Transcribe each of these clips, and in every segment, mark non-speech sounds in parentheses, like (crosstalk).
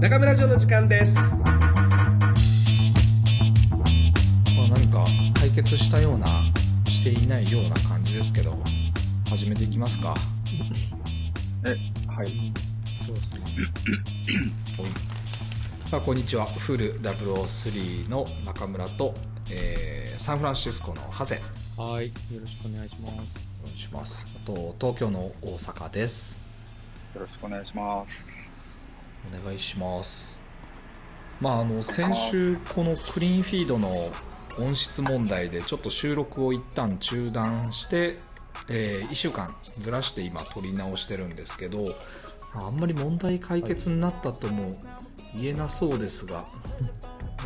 中村城の時間です。まあ、何か解決したようなしていないような感じですけど始めていきますか。え、はい。そうですね。あこんにちは。フル003の中村と、えーサンフランシスコのハゼはい、よろしくお願いします。お願いします。あと東京の大阪です。よろしくお願いします。お願いしますまああの先週このクリーンフィードの音質問題でちょっと収録を一旦中断して、え1週間ずらして今撮り直してるんですけどあんまり問題解決になったとも言えなそうですが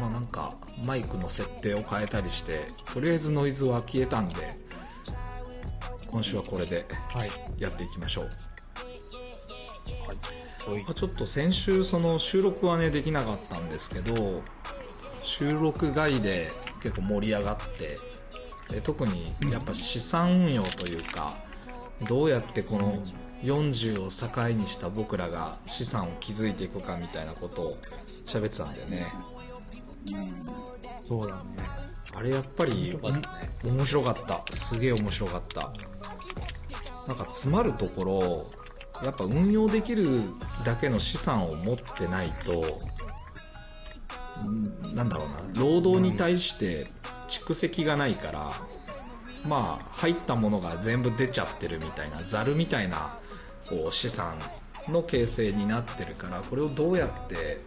まあなんかマイクの設定を変えたりしてとりあえずノイズは消えたんで今週はこれではい。やっていきましょうはい。まあちょっと先週その収録はねできなかったんですけど収録外で結構盛り上がってで特にやっぱ資産運用というかどうやってこの40を境にした僕らが資産を築いていくかみたいなことを喋ってたんだよね。そうだね。あれやっぱり。面白かったすげえ面白かった。なんか詰まるところやっぱ運用できるだけの資産を持ってないとなんだろうな労働に対して蓄積がないからまあ入ったものが全部出ちゃってるみたいなザルみたいなこう資産の形成になってるからこれをどうやって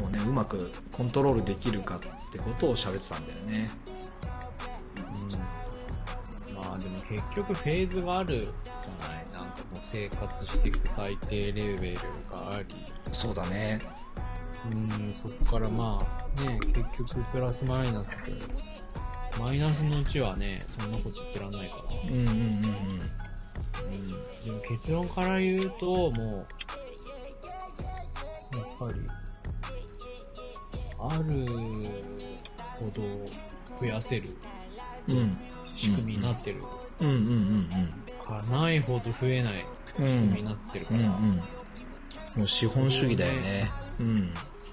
もうねうまくコントロールできるかってことを喋ってたんだよねうん。まあでも結局フェーズがある生活していく最低レベルがあり。そうだねうん、そこからまあね、結局プラスマイナスで、マイナスのうちはね、そんなこと言ってらんないから。うんうんうんうんうん。でも結論から言うと、もう、やっぱり、あるほど増やせるうんうん仕組みになってるうんうんうんから、ないほど増えないうん仕組みになってるから、うんうん。もう資本主義だよね。うん。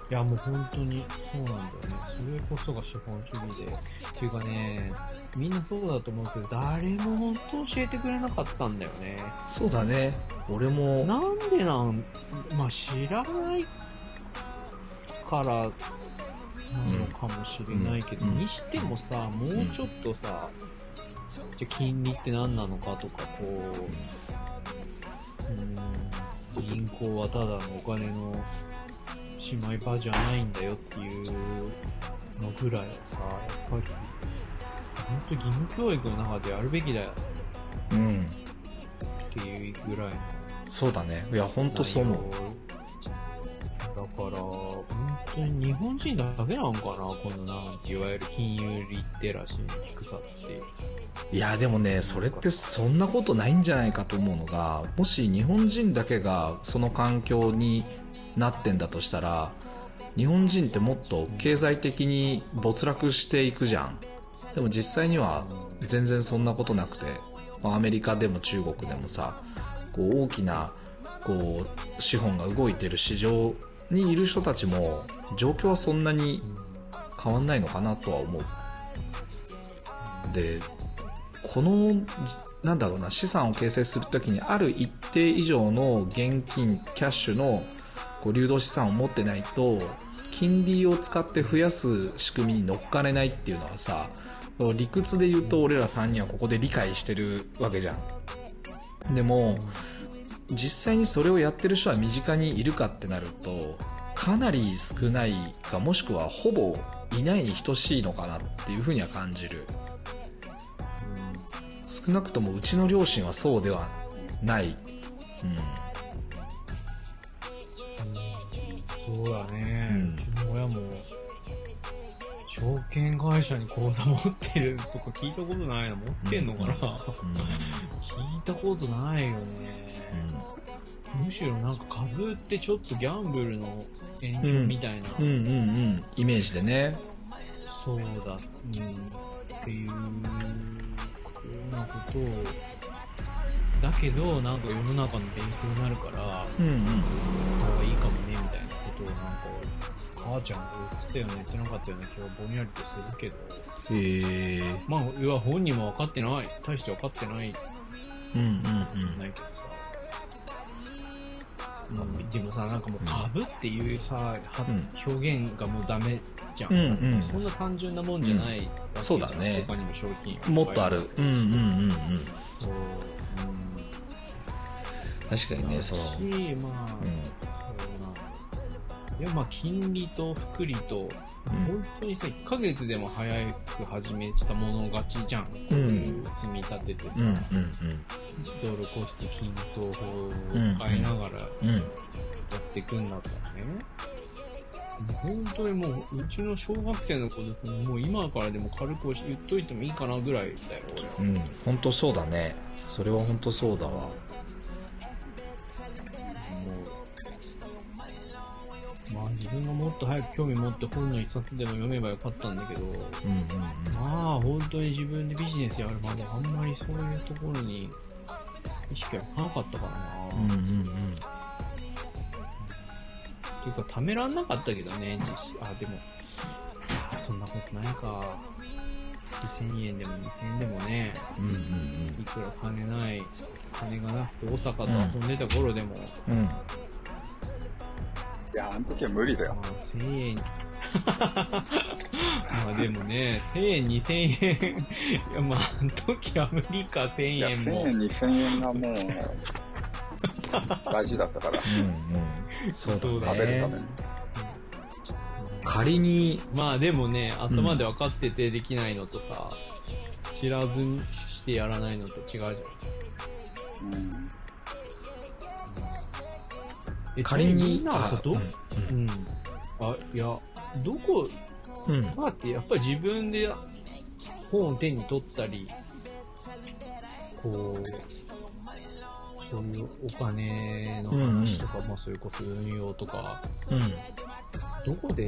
いやもう本当にそうなんだよね。それこそが資本主義で。っていうかね、みんなそうだと思うけど、誰も本当教えてくれなかったんだよね。そうだね。俺も。なんでなん、まあ知らないからなのかもしれないけど、うん。にしてもさ、もうちょっとさ、じゃあ金利って何なのかとか、こう、うん、銀行はただのお金の姉妹場じゃないんだよっていうのぐらいはさ、やっぱり、本当義務教育の中でやるべきだようん。っていうぐらいの。そうだね。いや本当そう思うだから、本当に日本人だけなのかなこのないわゆる金融リテラシーの低さって。いやでもねそれってそんなことないんじゃないかと思うのがもし日本人だけがその環境になってんだとしたら日本人ってもっと経済的に没落していくじゃんでも実際には全然そんなことなくてまアメリカでも中国でもさこう大きなこう資本が動いてる市場にいる人たちも状況はそんなに変わんないのかなとは思う。でこのなんだろうな資産を形成するときにある一定以上の現金キャッシュのこう流動資産を持ってないと金利を使って増やす仕組みに乗っかれないっていうのはさ理屈で言うと俺ら3人はここで理解してるわけじゃん。でも実際にそれをやってる人は身近にいるかってなるとかなり少ないかもしくはほぼいないに等しいのかなっていうふうには感じる。少なくともうちの両親はそうではない、うん。そうだね。証券会社に口座持ってるとか聞いたことないな。持ってんのかな、聞いたことないよね。むしろなんか株ってちょっとギャンブルの延長みたいな、うん、うんうんうん。イメージでね。そうだ、うん、っていうようなことを、だけど、なんか世の中の勉強になるから、うんうん。いいかもね、みたいなことなんか、母ちゃんが言ってたよね、言ってなかったような気がぼんやりとするけど、へえ。まあ、要は本人も分かってない、大して分かってない、うんうんうん。ないけどさ。うん、でもさ、なんかもう株っていうさ、はうん。表現がもうダメじゃん。うんうん。そんな単純なもんじゃないわけじゃん、そうだね。他にも賞金もっとある。う。んうんうんうん。そう、確かにねそのし、まあ、うん。いや、まあ、金利と福利と、うん。本当にさ、1ヶ月でも早く始めたもの勝ちじゃん。こういう積み立ててさ、うんうんドルコスト均等法を使いながらやうん。うん。っていくんだったらね。本当にもう、うちの小学生の子でもう今からでも軽く言っといてもいいかなぐらいだよ、俺は。うん。本当そうだね。それは本当そうだわ自分がもっと早く興味持って本の一冊でも読めばよかったんだけど、うんうんまあ本当に自分でビジネスやるまであんまりそういうところに意識がいかなかったからな。うんうんうんっていうか、ためらんなかったけどね、実施。あ、でも、そんなことないか。月1000円でも2000円でもね、うんうんいくら金ない、金がなくて大阪と遊んでた頃でも、うんや、あの時は無理だよま。あ1000円、まあ (laughs) でもね、1000円、2000円、いやまあ、あの時は無理か、1000いや、円1000も。円、2000円がもう、大事だったから、うんうんそうそうだね食べるために。仮にまあでもね、頭で分かっててできないのとさ、知らずにしてやらないのと違うじゃん。うん。え仮にみんなはさ、ど、あうん。あ、いや、どこ、うん。うんだってやっぱり自分で本を手に取ったり、こう、そういうお金の話とか、まあそれこそ運用とか、うん。どこで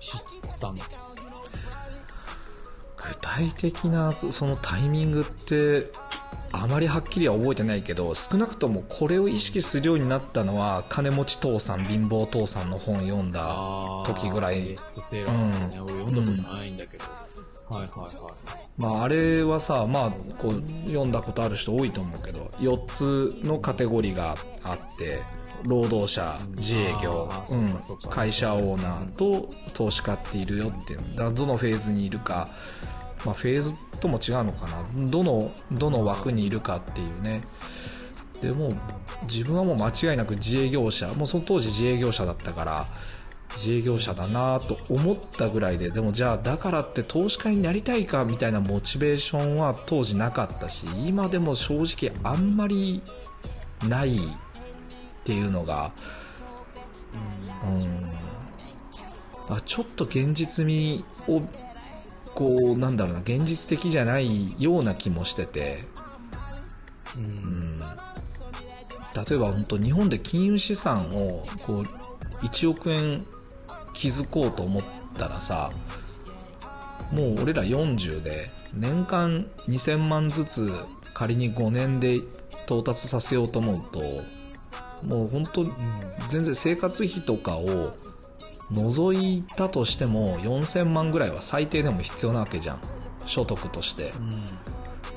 知ったの？具体的なそのタイミングってあまりはっきりは覚えてないけど少なくともこれを意識するようになったのは金持ち父さん貧乏父さんの本読んだあ時ぐらい。ベストセラーね、俺読んだことないんだけど。はいはいはい。まああれはさまあこう読んだことある人多いと思うけど4つのカテゴリーがあって労働者自営業うん会社オーナーと投資家っているよっていう。だどのフェーズにいるか、まあ、フェーズとも違うのかな。どのどの枠にいるかっていうね。でも自分はもう間違いなく自営業者。もうその当時自営業者だったから自営業者だなと思ったぐらいででもじゃあだからって投資家になりたいかみたいなモチベーションは当時なかったし今でも正直あんまりないっていうのがうん。あちょっと現実味をこうなんだろうな現実的じゃないような気もしてて。うん。うん。例えば本当日本で金融資産をこう1億円築こうと思ったらさもう俺ら40で年間2000万ずつ仮に5年で到達させようと思うともう本当全然生活費とかを除いたとしても4000万ぐらいは最低でも必要なわけじゃん。所得として。うん。も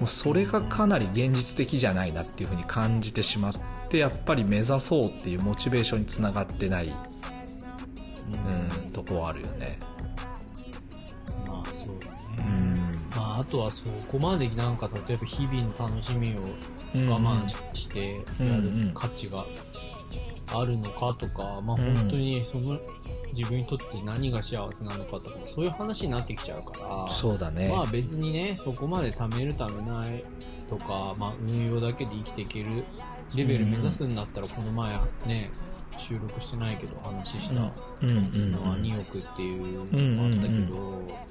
うそれがかなり現実的じゃないなっていうふうに感じてしまってやっぱり目指そうっていうモチベーションにつながってない、うん、とこはあるよね。まあそうだうね。ん。まああとはそこまでなんか例えば日々の楽しみを我慢ししてやる価値があるのかとか、まあうん。本当にその自分にとって何が幸せなのかとか、そういう話になってきちゃうから、そうだね。まあ別にね、そこまで貯める貯めないとか、まあ運用だけで生きていけるレベル目指すんだったら、この前ね、収録してないけど話したうん。うん。のは2億っていうのもあったけど、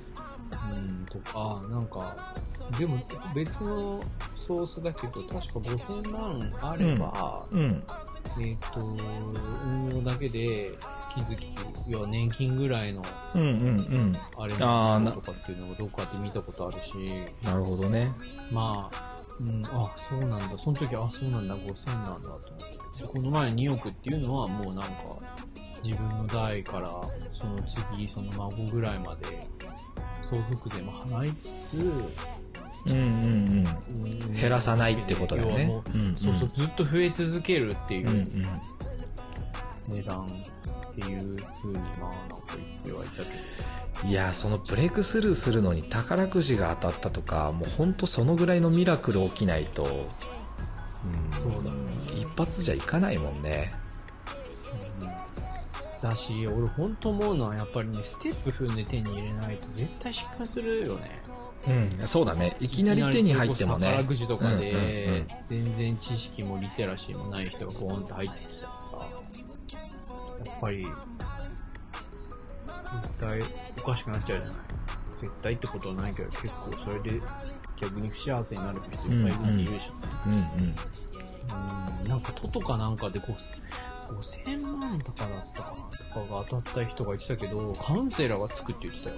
うん、とか、なんか、でも別のソースだけど、確か5000万あれば、うんえっ、と、運用だけで月々、要は年金ぐらいのうんうんうん。あれあーな。とかっていうのをどっかで見たことあるし、なるほどね。まあ、うん、あ、そうなんだ。その時、あ、そうなんだ、5000なんだと思って。でこの前2億っていうのはもうなんか、自分の代から、その次、その孫ぐらいまで、相続税も払いつつ、うんうんうん。うん減らさないってことだよね。そうそう、ずっと増え続けるっていう。うんうん値段っていう風に、まあ、なんか言ってはいたけど、いやそのブレイクスルーするのに宝くじが当たったとかもう本当そのぐらいのミラクル起きないと、うん、そうだね。一発じゃいかないもんね。だし、俺本当思うのはやっぱりね、ステップ踏んで手に入れないと絶対失敗するよね。うんそうだね。いきなり手に入ってもね宝くじとかで、全然知識もリテラシーもない人がボーンと入ってきたらさ、やっぱり、絶対おかしくなっちゃうじゃない。絶対ってことはないけど、結構それで逆に不幸せになる人いっぱいいるって言うし、うんうんうん、なんかトトかなんかでこう5000万とかだったかなとかが当たった人が言ってたけど、カウンセラーがつくって言ってたよ。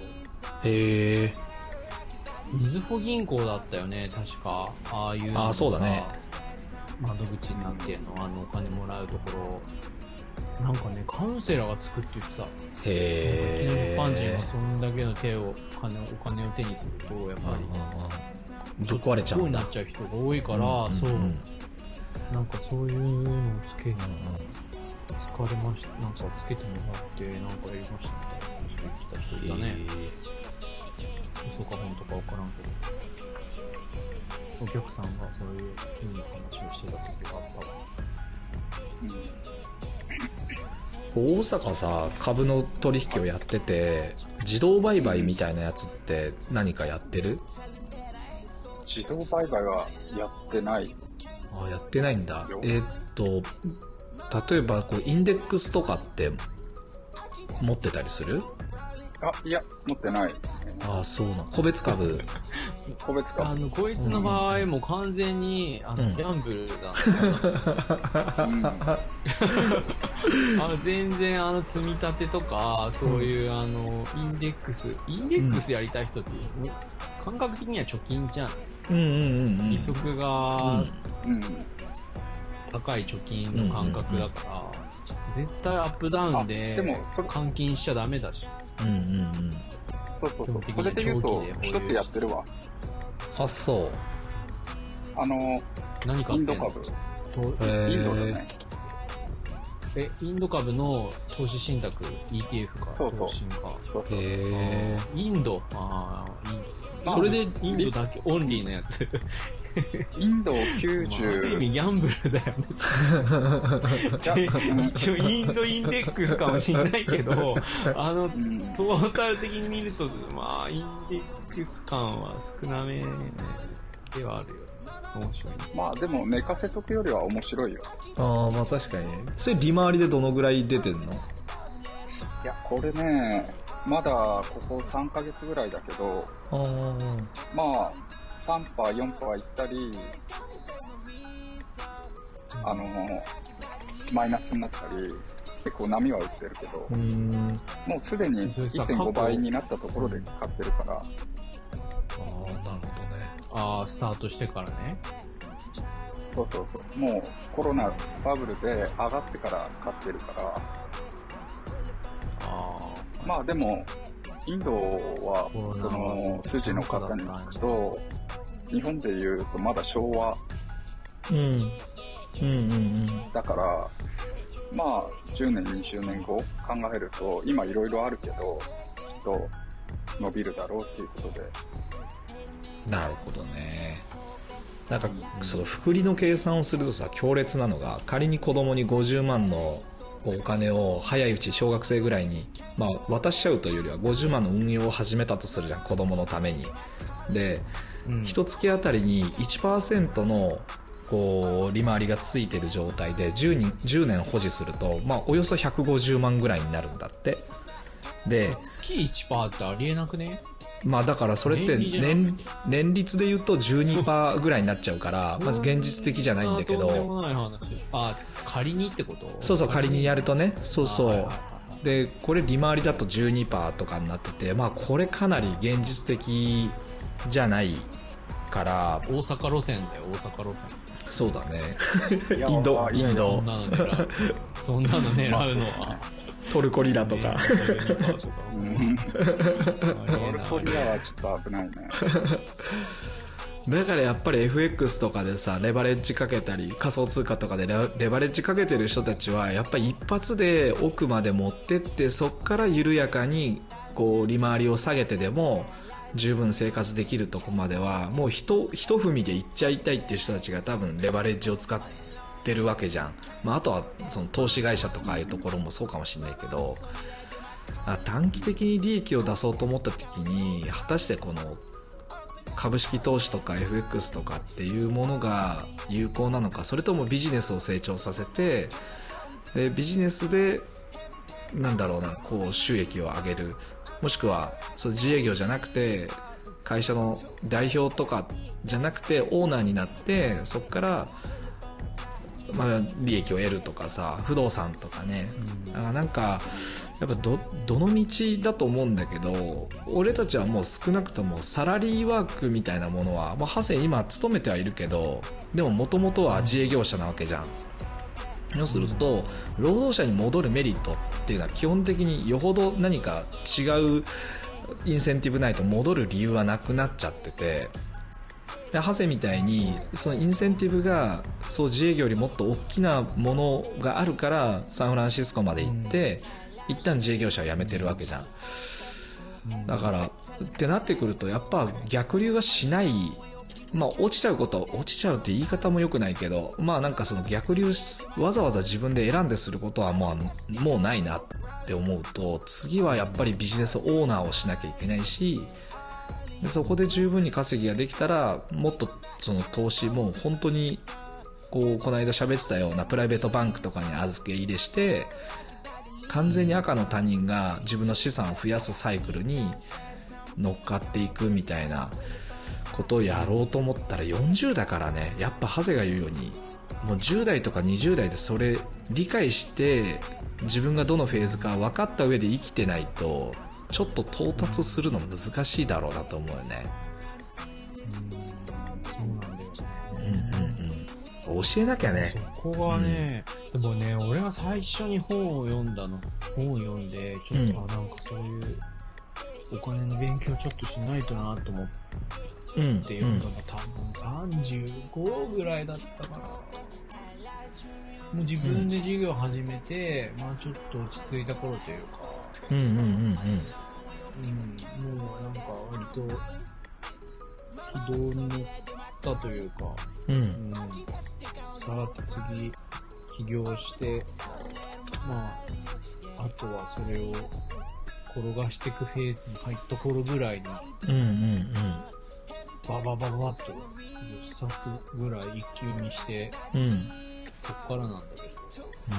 へえみずほ銀行だったよね、確か。ああいうのあーそうだねさ窓口になってんの、あの、お金もらうところ。なんかね、カウンセラーがつくって言ってた。へえ一般人がそんだけの手を、お金をお金を手にすると、やっぱり、ぶっ壊れちゃうになっちゃう人が多いから、そう、んんなんかそういうのをつけ、疲れました。なんかつけてもらって、なんかやりましたみたいな話を言ってた人いたね。嘘か本当か分からんけど。お客さんがそういう風に話をしてた時があったわ。大阪さ株の取引をやってて自動売買みたいなやつって何かやってる？自動売買はやってない。あやってないんだよえーっと例えばこうインデックスとかって持ってたりする？あ、いや、持ってない。ああそうな個別株。(laughs) 個別か。あの、こいつの場合も完全に、あの、うんギャンブルだうん。あの全然あの積み立てとかそういうあのインデックス。インデックスやりたい人って、感覚的には貯金じゃん。うんうんうんうん。利息がうん。高い貯金の感覚だから、絶対アップダウンあで換金しちゃダメだし。うんうんうんそうそうそう。そにれで言うと一つやってるわ。あそう。あの、何かインド株。インドだーね。えインド株の投資信託 ETF か？そうそう。投信か。そうそう。へえインド？ああインドまあそれでインドだけオンリーのやつインドまあ、ある意90、味ギャンブルだよね。(laughs) 一応インドインデックスかもしんないけど、あの、うん。トータル的に見ると、まあ、インデックス感は少なめではあるよ。面白い。まあでも寝かせとくよりは面白いよ。ああまあ確かにねそれ利回りでどのぐらい出てんの？いや、これね、まだここ3ヶ月ぐらいだけど、ああまあ、3パー、4パーいったり、あの、マイナスになったり、結構波は打ってるけど、うん。もうすでにそれさ1.5倍になったところで買ってるから、ああなるほどね。ああ、スタートしてからね。そうそうそう。もうコロナバブルで上がってから買ってるから、あまあでも、インドはその、筋の方に聞くと、日本で言うとまだ昭和。うん。うんうんうんだから、まあ、10年、20年後考えると、今いろいろあるけど、きっと伸びるだろうっていうことで、なるほどね。なんかその複利の計算をするとさ強烈なのが仮に子供に50万のお金を早いうち小学生ぐらいに、まあ、渡しちゃうというよりは50万の運用を始めたとするじゃん子供のためにであ。うん。一月あたりに1%のこう利回りがついてる状態で 10, 人10年保持すると、まあ、およそ150万ぐらいになるんだって。で月1%ってありえなくね？まあだからそれって年年年率で言うと12%ぐらいになっちゃうからまず現実的じゃないんだけど。あ、仮にってこと？そうそう仮に。やるとね。そうそう。はいでこれ利回りだと12%とかになっててまあこれかなり現実的じゃないから大阪路線だよ、大阪路線。そうだねインドまあインドそんなの狙う。そんなの狙うのは。トルコリラとか。うんトルコリアはちょっと危ないね。だからやっぱり FX とかでさレバレッジかけたり仮想通貨とかでレレバレッジかけてる人たちはやっぱり一発で奥まで持ってってそこから緩やかにこう利回りを下げてでも十分生活できるとこまではもうひと踏みでいっちゃいたいっていう人たちが多分レバレッジを使ってるわけじゃん、まあ、あとはその投資会社とかああいうところもそうかもしれないけど短期的に利益を出そうと思った時に果たしてこの株式投資とか FX とかっていうものが有効なのかそれともビジネスを成長させてでビジネスでなんだろうなこう収益を上げる。もしくはそう自営業じゃなくて会社の代表とかじゃなくてオーナーになってそこからまあ、利益を得るとかさ不動産とかね、うん、なんかやっぱどどの道だと思うんだけど俺たちはもう少なくともサラリーワークみたいなものは、まあ、ハセ今勤めてはいるけどでももともとは自営業者なわけじゃん。要すると労働者に戻るメリット。っていうのは基本的によほど何か違うインセンティブないと戻る理由はなくなっちゃっててでハセみたいにそのインセンティブがそう自営業よりもっと大きなものがあるからサンフランシスコまで行って、一旦自営業者を辞めてるわけじゃん。だから、ってなってくると、やっぱ逆流はしない、まあ落ちちゃうこと、落ちちゃうって言い方も良くないけど、まあなんかその逆流わざわざ自分で選んですることはもう、もうないなって思うと、次はやっぱりビジネスオーナーをしなきゃいけないし、でそこで十分に稼ぎができたら、もっとその投資も本当に、こう、この間喋ってたようなプライベートバンクとかに預け入れして、完全に赤の他人が自分の資産を増やすサイクルに乗っかっていくみたいなことをやろうと思ったら40だからねやっぱハゼが言うようにもう10代とか20代でそれ理解して自分がどのフェーズか分かった上で生きてないとちょっと到達するの難しいだろうなと思うよね。そうなん。うんうん教えなきゃね。そこがね、うん、でもね、俺が最初に本を読んだの、本を読んで、ちょっと、うん、なんかそういう、お金の勉強ちょっとしないとなと思って読ん。だの、多分35ぐらいだったかな。もう自分で授業始めて、まあちょっと落ち着いた頃というか、うんうんうん。うん。うん、もうなんか割と、軌道に乗ったというか、うん、うん、さて次、起業して、まあ、あとはそれを転がしていくフェーズに入った頃ぐらいに、うんうんうん。ババババッと10冊ぐらい一級にして、うん、そっからなんだけど。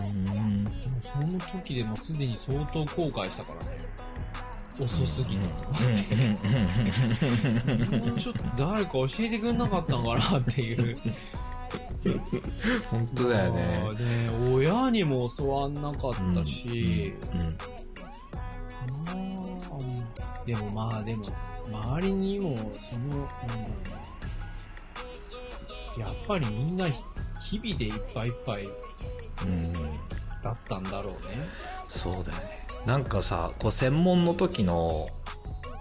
うん。でもその時でもすでに相当後悔したからね。遅すぎたと思って。もうちょっと誰か教えてくん。なかったのかなっていう。本当だよね。ね親にも教わん。なかったし、うん。うん。うんでもまあでも、周りにも、その、なんだろうな。やっぱりみんな日々でいっぱいいっぱいだったんだろうね。そうだよね。なんかさ、こう専門の時の、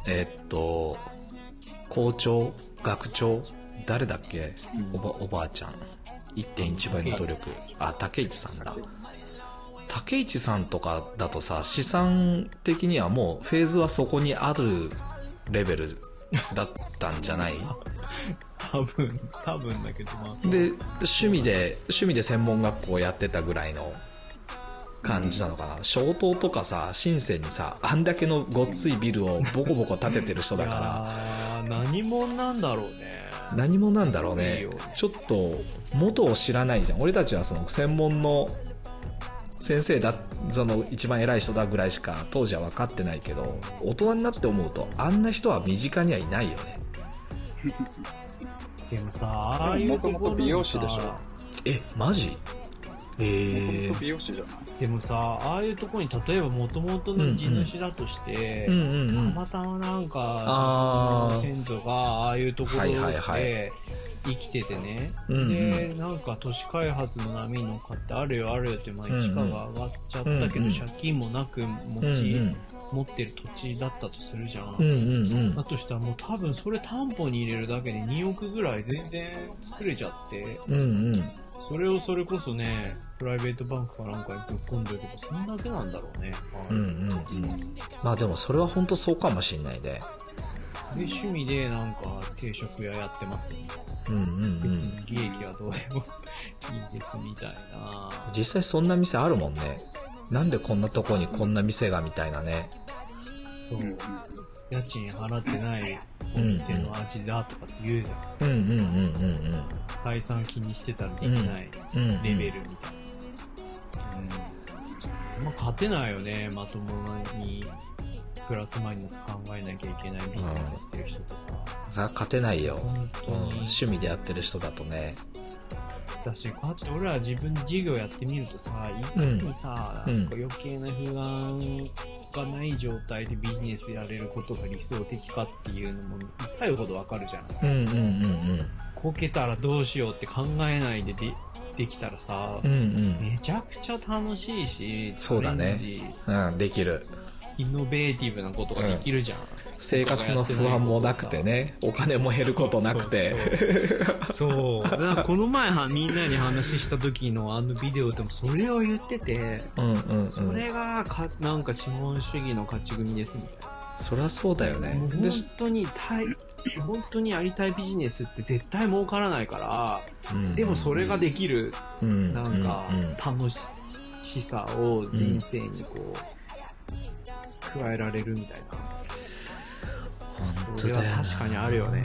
えー、っと、校長、学長、誰だっけ、うん、おばおばあちゃん。1.1倍の努力。あ、竹市さんだ。竹市さんとかだとさ、資産的にはもうフェーズはそこにあるレベルだったんじゃない？(laughs) 多分、多分だけどまあ。で、趣味で、趣味で専門学校やってたぐらいの感じなのかな、うん、とかさ深センにさあんだけのごっついビルをボコボコ建ててる人だから。何者なんだろうね。何者なんだろうね。ちょっと元を知らないじゃん。俺たちはその専門の先生だその一番偉い人だぐらいしか当時は分かってないけど大人になって思うとあんな人は身近にはいないよね。(laughs) でもさああいうもともと美容師でしょ。えマジ？え美容師じゃない。でもさ、ああいうとこに例えば元々の地主だとして、うんうんうん。たまたまなんか、先祖がああいうところはいはいはい。で生きててね、うんうん。で、なんか都市開発の波に乗っかってあるよあるよって、まあ、地価が上がっちゃったけど、うんうん。借金もなく持うんち、持ってる土地だったとするじゃん。うんうんうん。だとしたらもう多分それ担保に入れるだけで2億ぐらい全然作れちゃって、うんうん。それをそれこそね、プライベートバンクかなんかにぶっ込んでるけど、そんだけなんだろうね。うんうんうん。まあでもそれは本当そうかもしんないねで、趣味でなんか定食屋やってます、ね。うんうんう別んに利益はどうでもいいですみたいな。実際そんな店あるもんねなんでこんなとこにこんな店がみたいなねそううんうん家賃払ってないお店の味だとかって言うじゃん。うんうんうんうん採算気にしてたらできないうんうんレベルみたいな。うん。まあ、勝てないよね、まともに。プラスマイナス考えなきゃいけないビジネスやってる人とさ。さあ勝てないよ、うん、に。趣味でやってる人だとね。だし、こうやって俺ら自分で事業やってみるとさ、いかにさ、うん。なんか余計な不安がない状態でビジネスやれることが理想的かっていうのも痛いほどわかるじゃん。うんうんうん。こけたらどうしようって考えないででできたらさ、うんうん。うんめちゃくちゃ楽しいし、そうだね。うんできるイノベーティブなことができるじゃん。生活の不安もなくてね。お金も減ることなくて。そう。だからこの前はみんなに話した時のあのビデオでもそれを言ってて、うんうんうん。それがか、なんか資本主義の勝ち組ですみたいそりゃそうだよな。ね本で当にたい、本当にやりたいビジネスって絶対儲からないから、うんでもそれができる、うんなんかうん。うん楽しさを人生にこう、加えられるみたいな。それは確かにあるよね。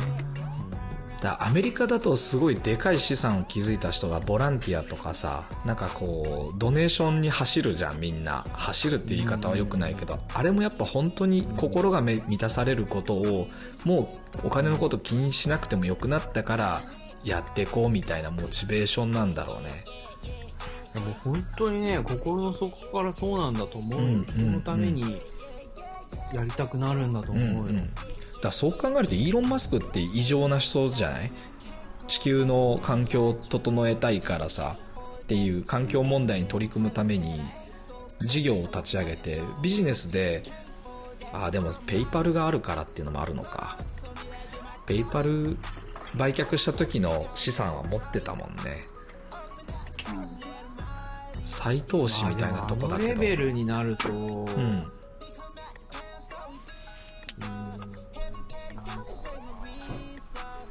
だアメリカだとすごいでかい資産を築いた人がボランティアとかさなんかこうドネーションに走るじゃんみんな走るっていう言い方は良くないけどあれもやっぱ本当に心がめ満たされることをもうお金のこと気にしなくてもよくなったからやっていこうみたいなモチベーションなんだろうねでも本当にね、心の底からそうなんだと思う。うん人のためにやりたくなるんだと思うよ。うんうん。だからそう考えるとイーロン・マスクって異常な人じゃない？地球の環境を整えたいからさっていう環境問題に取り組むために事業を立ち上げてビジネスでああでもペイパルがあるからっていうのもあるのか。ペイパル売却した時の資産は持ってたもんね。再投資みたいなとこだけど。あのレベルになると、ううんん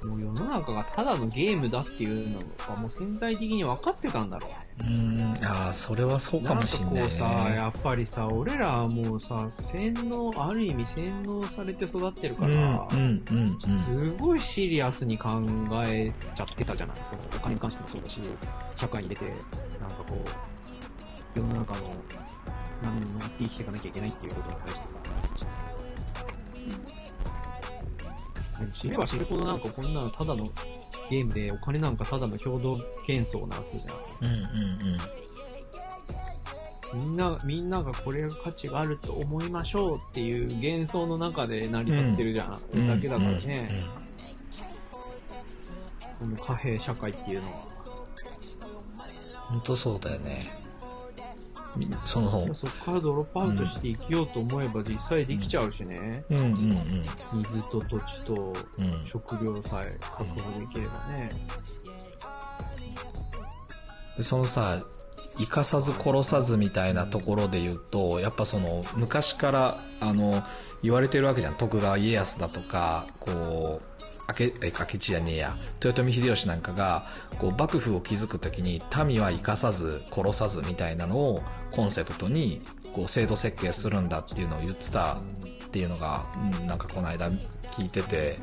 もう世の中がただのゲームだっていうのがもう潜在的に分かってたんだろうね。うんああそれはそうかもしんないねんかこうさ、やっぱりさ、俺らはもうさ、洗脳、ある意味洗脳されて育ってるから、うんうんすごいシリアスに考えちゃってたじゃない。お金に関してもそうだし、社会に出て、なんかこう、世の中の波に乗って生きていかなきゃいけないっていうことに対してさ。でも知れば知るほどなんかこんなのただのゲームでお金なんかただの共同幻想なわけじゃん。うんうんみんな、みんながこれが価値があると思いましょうっていう幻想の中で成り立ってるじゃん。うんだけだからうんね、この貨幣社会っていうのは。本当そうだよねみそのそこからドロップアウトして生きようと思えば実際できちゃうしね。うん。うん。うん。水と土地とうん。食料さえ確保できればね。でそのさ生かさず殺さずみたいなところで言うとやっぱその昔からあの言われてるわけじゃん。徳川家康だとかこう明明智じゃねえや豊臣秀吉なんかがこう幕府を築く時に民は生かさず殺さずみたいなのをコンセプトにこう制度設計するんだっていうのを言ってたっていうのが、うん、なんかこの間聞いてて。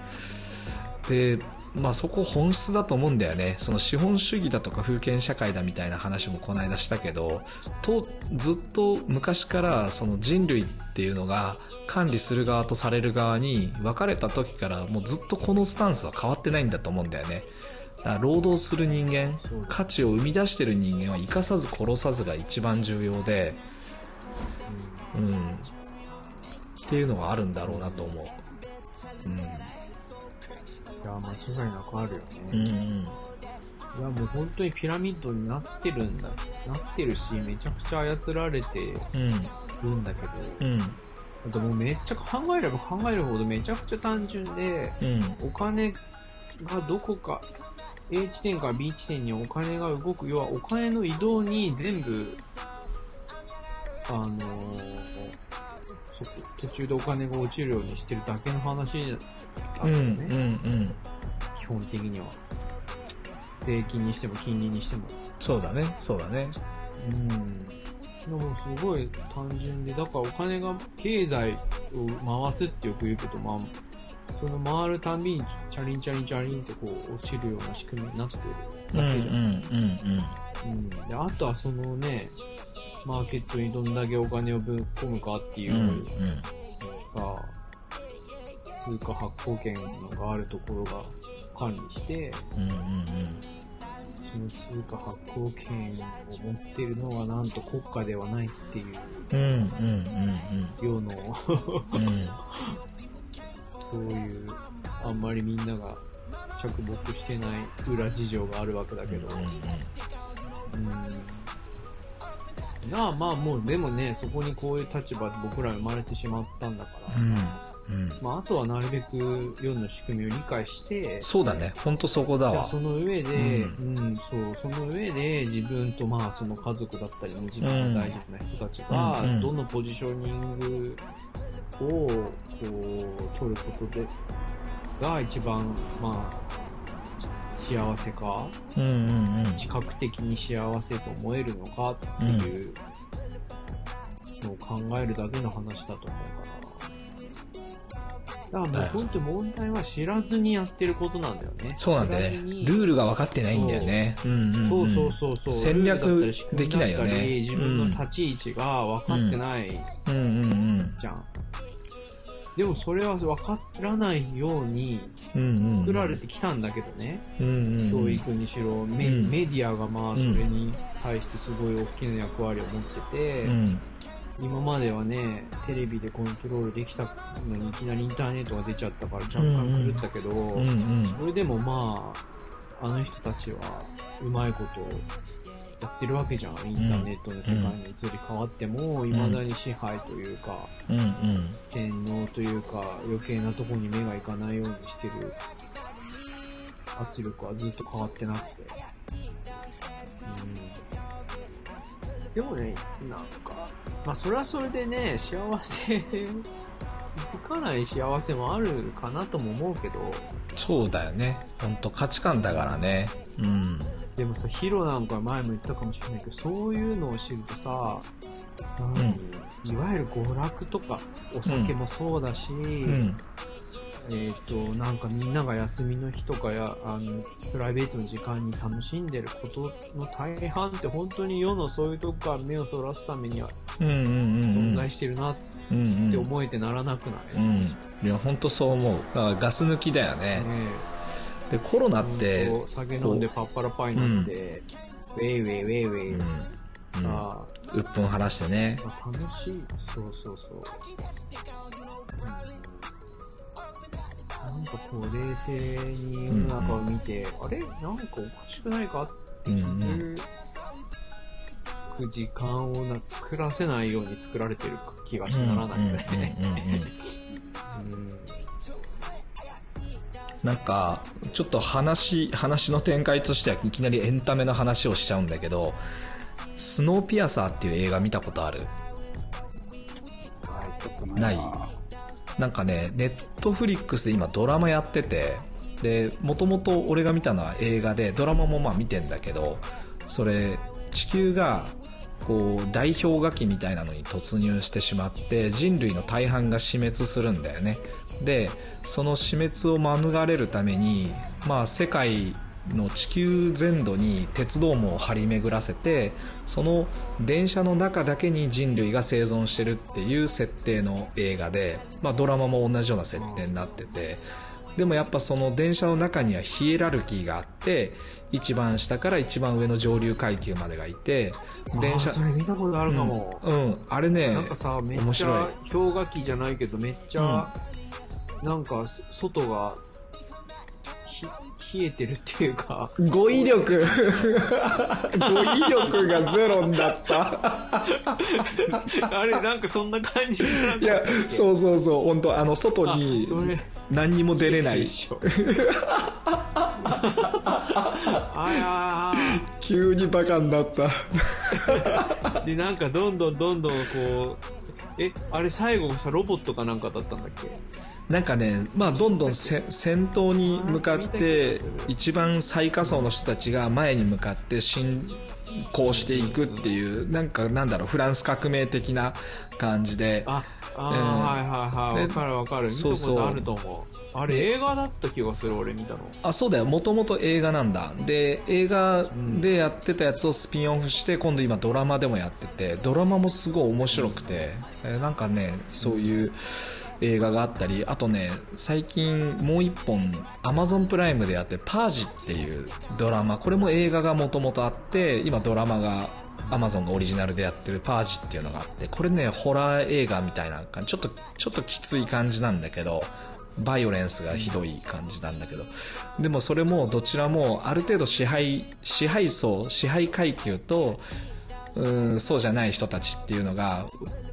でまあそこ本質だと思うんだよね。その資本主義だとか封建社会だみたいな話もこの間したけどとずっと昔からその人類っていうのが管理する側とされる側に分かれた時からもうずっとこのスタンスは変わってないんだと思うんだよね。だから労働する人間価値を生み出してる人間は生かさず殺さずが一番重要で、うん、っていうのがあるんだろうなと思う。間違いなくあるよね。うん、うん、いや、もう本当にピラミッドになってるんだ。なってるし、めちゃくちゃ操られてるんだけど、うん、うん、あともうめっちゃ考えれば考えるほどめちゃくちゃ単純で、うん、お金がどこか、A 地点から B 地点にお金が動く、要はお金の移動に全部、あのー途中でお金が落ちるようにしてるだけの話なんうん、だようん、ね、うん。基本的には。税金にしても金利にしても。そうだね、そうだね。うん。でもすごい単純で、だからお金が経済を回すってよく言うけど、まあ、その回るたんびにチャリンチャリンチャリンってこう落ちるような仕組みになってるうん、うん、だけじゃん。うん、うん。で、あとはそのね、マーケットにどんだけお金をぶっ込むかっていううん、のが、通貨発行権があるところが管理して、うん、うん、その通貨発行権を持ってるのはなんと国家ではないっていううん、うん、うん、世のうん、そういうあんまりみん。なが着目してない裏事情があるわけだけど、うんまあまあもうでもねそこにこういう立場で僕ら生まれてしまったん。だから、うん、うん。まあ、あとはなるべく世の仕組みを理解してそうだね、ほんとそこだわ。じゃあその上で、ううん、そう、その上で自分とまあその家族だったり身近な大事な人たちがどのポジショニングをこう取ることで、が一番まあ幸せか、うん、うん、うん。自覚的に幸せと思えるのかっていうのを考えるだけの話だと思うから。だからもう本当に問題は知らずにやってることなんだよね。そうなんだよねルールが分かってないんだよね。うん、うん。そうそうそうそう。戦略できないよね自分の立ち位置が分かってないうん、うん、うん。じゃん。でもそれは分からないように。作られてきたんだけどね。教育にしろ、メディアがまあそれに対してすごい大きな役割を持ってて、うん、今まではね、テレビでコントロールできたのにいきなりインターネットが出ちゃったから若干狂ったけど、うん、うん。それでもまあ、あの人たちはうまいことやってるわけじゃん。インターネットの世界に移り変わっても、未だに支配というか、うん、うん。洗脳というか、余計なとこに目がいかないようにしてる圧力はずっと変わってなくて。うん。でもね、なんか、まあそれはそれでね、幸せ、つかない幸せもあるかなとも思うけど、そうだよね。ほんと価値観だからね。うん。でもさ、ヒロなんか前も言ったかもしれないけど、そういうのを知るとさ、何、いわゆる娯楽とか、お酒もそうだし、うん。えっ、と、なんかみんなが休みの日とかや、あの、プライベートの時間に楽しんでることの大半って本当に世のそういうとこから目をそらすためにはうん、うん、うん。存在してるなっうん、うん。て思えてならなくない、うん。いや、ほんとそう思う。だからガス抜きだよね。ねで、コロナっえて、酒飲んでパッパラパイになって、ウェイウェイウェイウェイ、うん。うん。あうっぷん晴らしてね。まあ、楽しい。そうそうそう。なんかこう、冷静に世の中を見て、あれなんかおかしくないかって気づく時間をな作らせないように作られてる気がしてならない。よね。うんうんうん。うんうんなんか、ちょっと話、話の展開としてはいきなりエンタメの話をしちゃうんだけど、スノーピアサーっていう映画見たことある？ない？なんかね、ネットフリックスで今ドラマやってて、で、もともと俺が見たのは映画で、ドラマもまあ見てんだけど、それ、地球が、こう、大氷河期みたいなのに突入してしまって、人類の大半が死滅するんだよね。で、その死滅を免れるために、まあ世界の地球全土に鉄道網を張り巡らせてその電車の中だけに人類が生存してるっていう設定の映画で、まあ、ドラマも同じような設定になっててでもやっぱその電車の中にはヒエラルキーがあって一番下から一番上の上流階級までがいて電車それ見たことあるかも。うん、うんあれねなんかさ、めっちゃ氷河期じゃないけど、めっちゃ、なんかそ外がひ冷えてるっていうか、語彙力。語彙力がゼロになった。(laughs) あれなんかそんな感じじゃないやそうそうそう。本当あの外あに何にも出れない。でしょあや急にバカになった。ーでなんかどんどんどんどんこうえあれ最後さロボットかなんかだったんだっけ？なんかね、まあ、どんどんせ先頭に向かって一番最下層の人たちが前に向かって進行していくっていうなんかなんだろうフランス革命的な感じで。ああー、えー。はいはいはい。わでかるわかる。そうそう。ことあると思う。あれ映画だった気がする俺見たの。あそうだよ。もともと映画なんだ。で映画でやってたやつをスピンオフして今度今ドラマでもやっててドラマもすごい面白くて、えーなんかねそういう映画があったりあとね最近もう一本アマゾンプライムでやって「パージ」っていうドラマこれも映画がもともとあって今ドラマがアマゾンのオリジナルでやってる「パージ」っていうのがあってこれねホラー映画みたいな感じちょっとちょっときつい感じなんだけどバイオレンスがひどい感じなんだけど。でもそれもどちらもある程度支配支配層支配階級とうんそうじゃない人たちっていうのが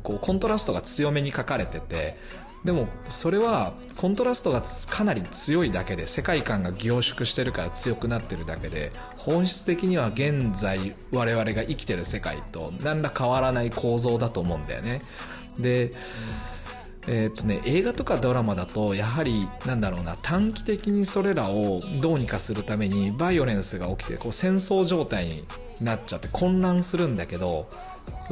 こうコントラストが強めに書かれててでもそれはコントラストがかなり強いだけで世界観が凝縮してるから強くなってるだけで本質的には現在我々が生きてる世界と何ら変わらない構造だと思うんだよね。で、えーっとね、映画とかドラマだとやはりなんだろうな短期的にそれらをどうにかするためにバイオレンスが起きてこう戦争状態になっちゃって混乱するんだけど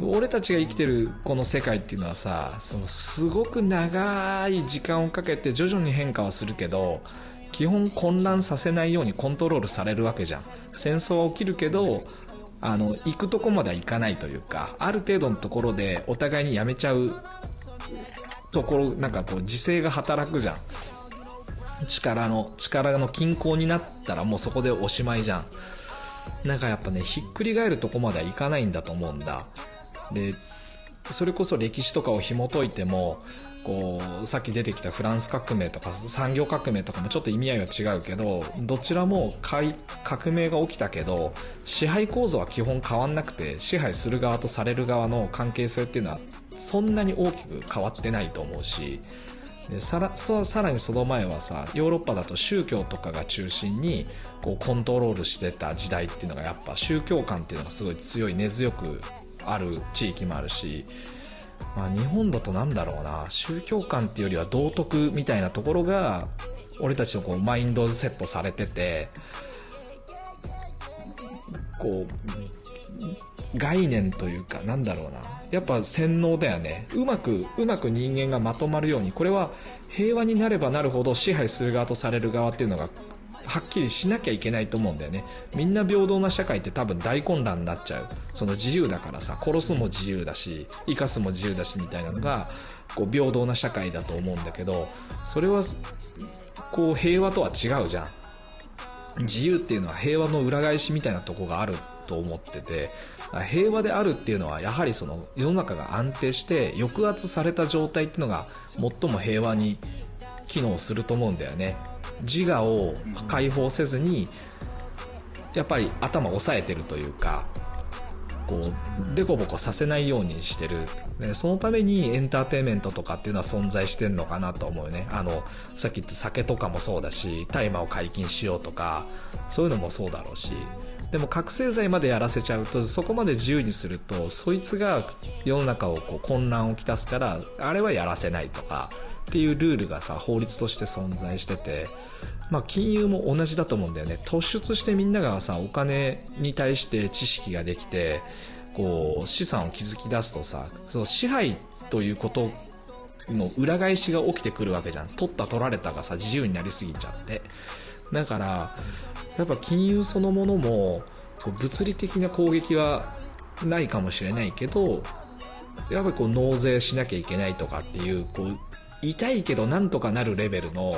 俺たちが生きてるこの世界っていうのはさそのすごく長い時間をかけて徐々に変化はするけど基本混乱させないようにコントロールされるわけじゃん。戦争は起きるけどあの行くとこまでは行かないというかある程度のところでお互いにやめちゃうところなんかこう自制が働くじゃん。力の力の均衡になったらもうそこでおしまいじゃん。なんかやっぱねひっくり返るとこまではいかないんだと思うんだ。でそれこそ歴史とかを紐解いてもこうさっき出てきたフランス革命とか産業革命とかもちょっと意味合いは違うけどどちらも革命が起きたけど支配構造は基本変わんなくて支配する側とされる側の関係性っていうのはそんなに大きく変わってないと思うしでさらさらにその前はさヨーロッパだと宗教とかが中心にこうコントロールしてた時代っていうのがやっぱ宗教観っていうのがすごい強い根強くある地域もあるし、まあ、日本だとなんだろうな宗教観っていうよりは道徳みたいなところが俺たちのこうマインドセットされててこう概念というかなんだろうなやっぱ洗脳だよね。うまくうまく人間がまとまるようにこれは平和になればなるほど支配する側とされる側っていうのがはっきりしなきゃいけないと思うんだよね。みんな平等な社会って多分大混乱になっちゃう。その自由だからさ殺すも自由だし生かすも自由だしみたいなのがこう平等な社会だと思うんだけどそれはこう平和とは違うじゃん。自由っていうのは平和の裏返しみたいなとこがあると思ってて平和であるっていうのはやはりその世の中が安定して抑圧された状態っていうのが最も平和に機能すると思うんだよね。自我を解放せずにやっぱり頭を押さえてるというかこうデコボコさせないようにしてる。でそのためにエンターテインメントとかっていうのは存在してんのかなと思うね。あのさっき言った酒とかもそうだし大麻を解禁しようとかそういうのもそうだろうし。でも覚醒剤までやらせちゃうとそこまで自由にするとそいつが世の中をこう混乱をきたすからあれはやらせないとかっていうルールがさ法律として存在しててまあ、金融も同じだと思うんだよね。突出してみんながさお金に対して知識ができてこう資産を築き出すとさその支配ということの裏返しが起きてくるわけじゃん。取った取られたがさ自由になりすぎちゃって。だからやっぱ金融そのものもこう物理的な攻撃はないかもしれないけどやっぱりこう納税しなきゃいけないとかっていうこう痛いけどなんとかなるレベルの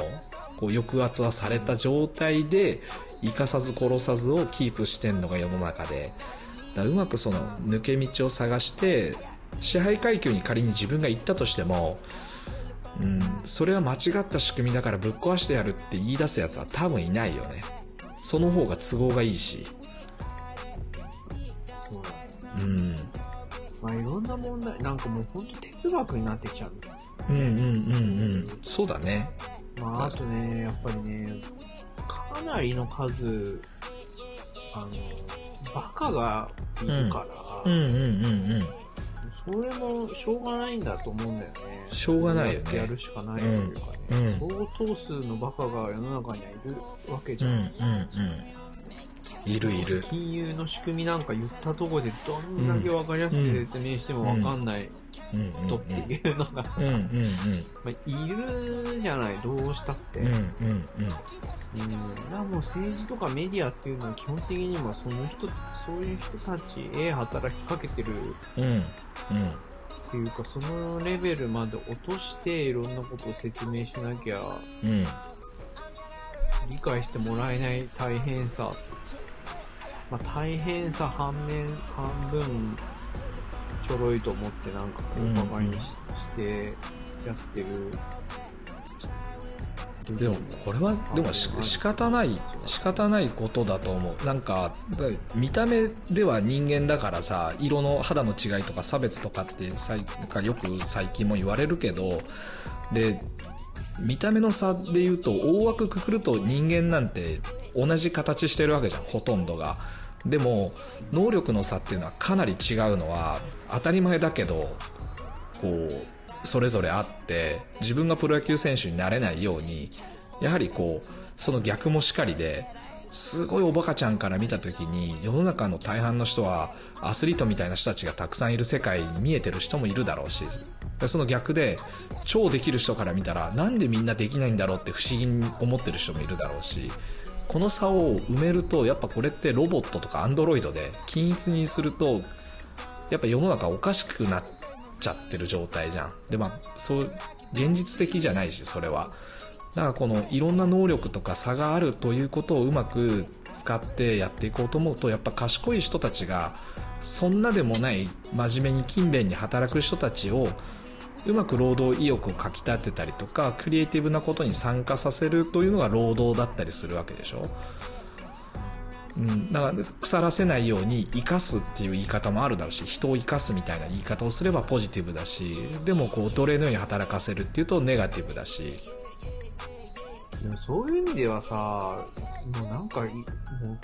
こう抑圧はされた状態で生かさず殺さずをキープしてんのが世の中でだうまくその抜け道を探して支配階級に仮に自分が行ったとしても、うん、それは間違った仕組みだからぶっ壊してやるって言い出すやつは多分いないよねその方が都合がいいしそうだうん。まあいろんな問題、なんかもう本当哲学になってきちゃう。うんうんうんうん。そうだね。まああとね、やっぱりね、かなりの数、あの、バカがいるから、うん、うんうんうんうんそれもしょうがないんだと思うんだよね。しょうがないよね。やるしかないというかね。うん、相当数のバカが世の中にはいるわけじゃん。うんうんうんいるいる。金融の仕組みなんか言ったところでどんだけ分かりやすく説明しても分かんない人っていうのがさ、まあ、いるじゃない、どうしたって。うんうんうん。うん、だもう政治とかメディアっていうのは基本的にはその人、そういう人たちへ働きかけてる。うん。うん。っていうか、そのレベルまで落としていろんなことを説明しなきゃ、うん、理解してもらえない大変さまあ、大変さ反面半分ちょろいと思ってなんかこうバカにし,、してやってる。でもこれはでもし仕方ない仕方ないことだと思う。なんか見た目では人間だからさ色の肌の違いとか差別とかってさかよく最近も言われるけどで見た目の差で言うと大枠くくると人間なんて同じ形してるわけじゃんほとんどがでも能力の差っていうのはかなり違うのは当たり前だけどこうそれぞれあって自分がプロ野球選手になれないようにやはりこうその逆もしかりですごいおバカちゃんから見た時に世の中の大半の人はアスリートみたいな人たちがたくさんいる世界に見えてる人もいるだろうしその逆で超できる人から見たらなんでみんなできないんだろうって不思議に思ってる人もいるだろうしこの差を埋めるとやっぱこれってロボットとかアンドロイドで均一にするとやっぱ世の中おかしくなっちゃってる状態じゃん。でまあそう現実的じゃないしそれは。だからこのいろんな能力とか差があるということをうまく使ってやっていこうと思うとやっぱ賢い人たちがそんなでもない真面目に勤勉に働く人たちをうまく労働意欲をかきたてたりとかクリエイティブなことに参加させるというのが労働だったりするわけでしょ？うん、だから腐らせないように生かすっていう言い方もあるだろうし人を生かすみたいな言い方をすればポジティブだしでもこう奴隷のように働かせるっていうとネガティブだし。でもそういう意味ではさ、もうなんか、もう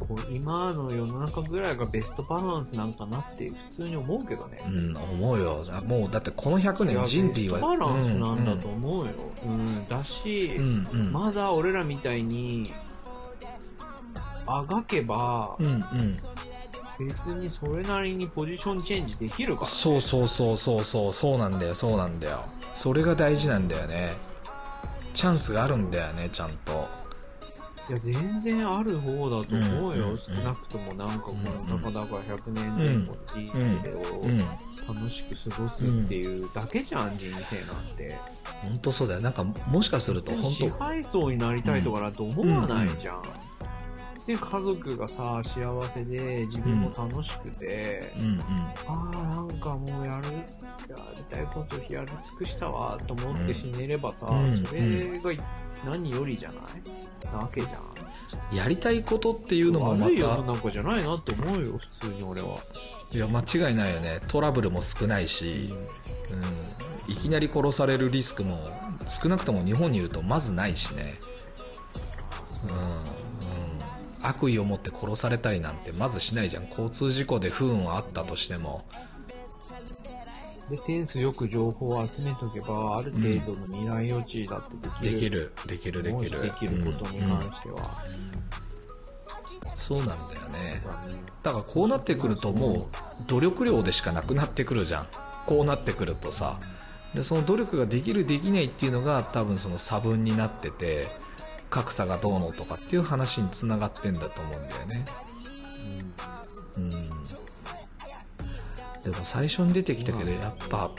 こう今の世の中ぐらいがベストバランスなんかなって普通に思うけどね。うん、思うよ。もうだってこの100年人類は。ベストバランスなんだと思うよ。うん、うん、だし、うんうん、まだ俺らみたいに、あがけば、うんうん別にそれなりにポジションチェンジできるから、ね、そうそうそうそうそうそうなんだよそうなんだよそれが大事なんだよねチャンスがあるんだよねちゃんと。いや全然ある方だと思うよ、うん、少なくともなんかこのたかだか100年前後の人生を楽しく過ごすっていうだけじゃん、人生なんて。本当そうだよ。なんかもしかすると本当。支配層になりたいとかだと思わないじゃん、うんうん然家族がさ幸せで自分も楽しくて、うん。うん、ああなんかもうやるやりたいことやり尽くしたわと思って死ねればさ、うん、それが何よりじゃない？なわけじゃん。やりたいことっていうのもまた悪い世の中じゃない？なって思うよ普通に俺は。いや間違いないよね。トラブルも少ないし、うん、うん、いきなり殺されるリスクも少なくとも日本にいるとまずないしね。うん悪意を持って殺されたりなんてまずしないじゃん。交通事故で不運はあったとしても。でセンスよく情報を集めとけばある程度の未来予知だってできる、できるできるできる。できることに関しては、うん、そうなんだよね。だからこうなってくるともう努力量でしかなくなってくるじゃん。こうなってくるとさ。でその努力ができるできないっていうのが多分その差分になってて格差がどうのとかっていう話につながってんだと思うんだよね。うん。うん、でも最初に出てきたけど、やっぱ、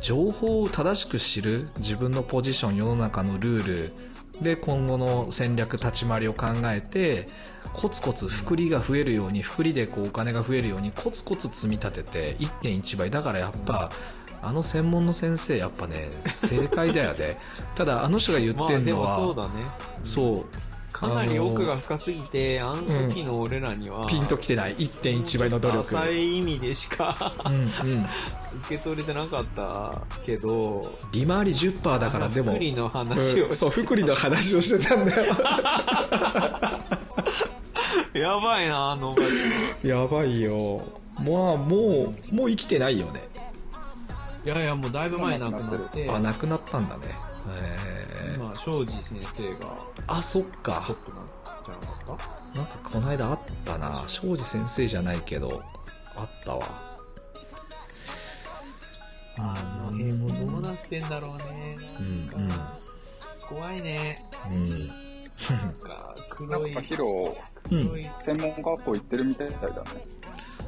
情報を正しく知る自分のポジション世の中のルールで今後の戦略立ち回りを考えてコツコツ福利が増えるように福利でこうお金が増えるようにコツコツ積み立てて1.1倍だからやっぱあの専門の先生やっぱね正解だよね。(laughs) ただあの人が言ってんのは、まあ、でもそうだね。そう。かなり奥が深すぎて、あの時の俺らには、ピンときてない。1.1倍の努力。浅い意味でしかうん、うん、受け取れてなかったけど利回り10%だからでも。福利の話を、うん、そう福利の話をしてたんだよ。(laughs) やばいなあの (laughs) やばいよ。まあもうもう生きてないよねいやいやもうだいぶ前に亡くなって。あ亡くなったんだね。へえ今庄司先生があそっか。トップなんじゃなかった？なんかこの間あったな。庄司先生じゃないけどあったわ。あの辺もどうなってんだろうね。うんうん。怖いね。うん。なんか黒いなんかヒロ、うん、専門学校行ってるみたいだね。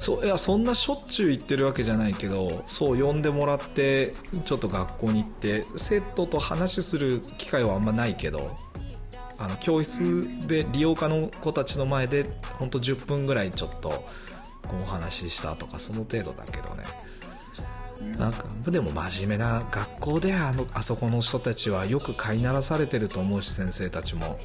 そういやそんなしょっちゅう行ってるわけじゃないけどそう呼んでもらってちょっと学校に行って生徒と話する機会はあんまないけどあの教室で利用家の子たちの前で本当10分ぐらいちょっとお話ししたとかその程度だけどね。なんかでも真面目な学校であのあそこの人たちはよく飼いならされてると思うし先生たちも。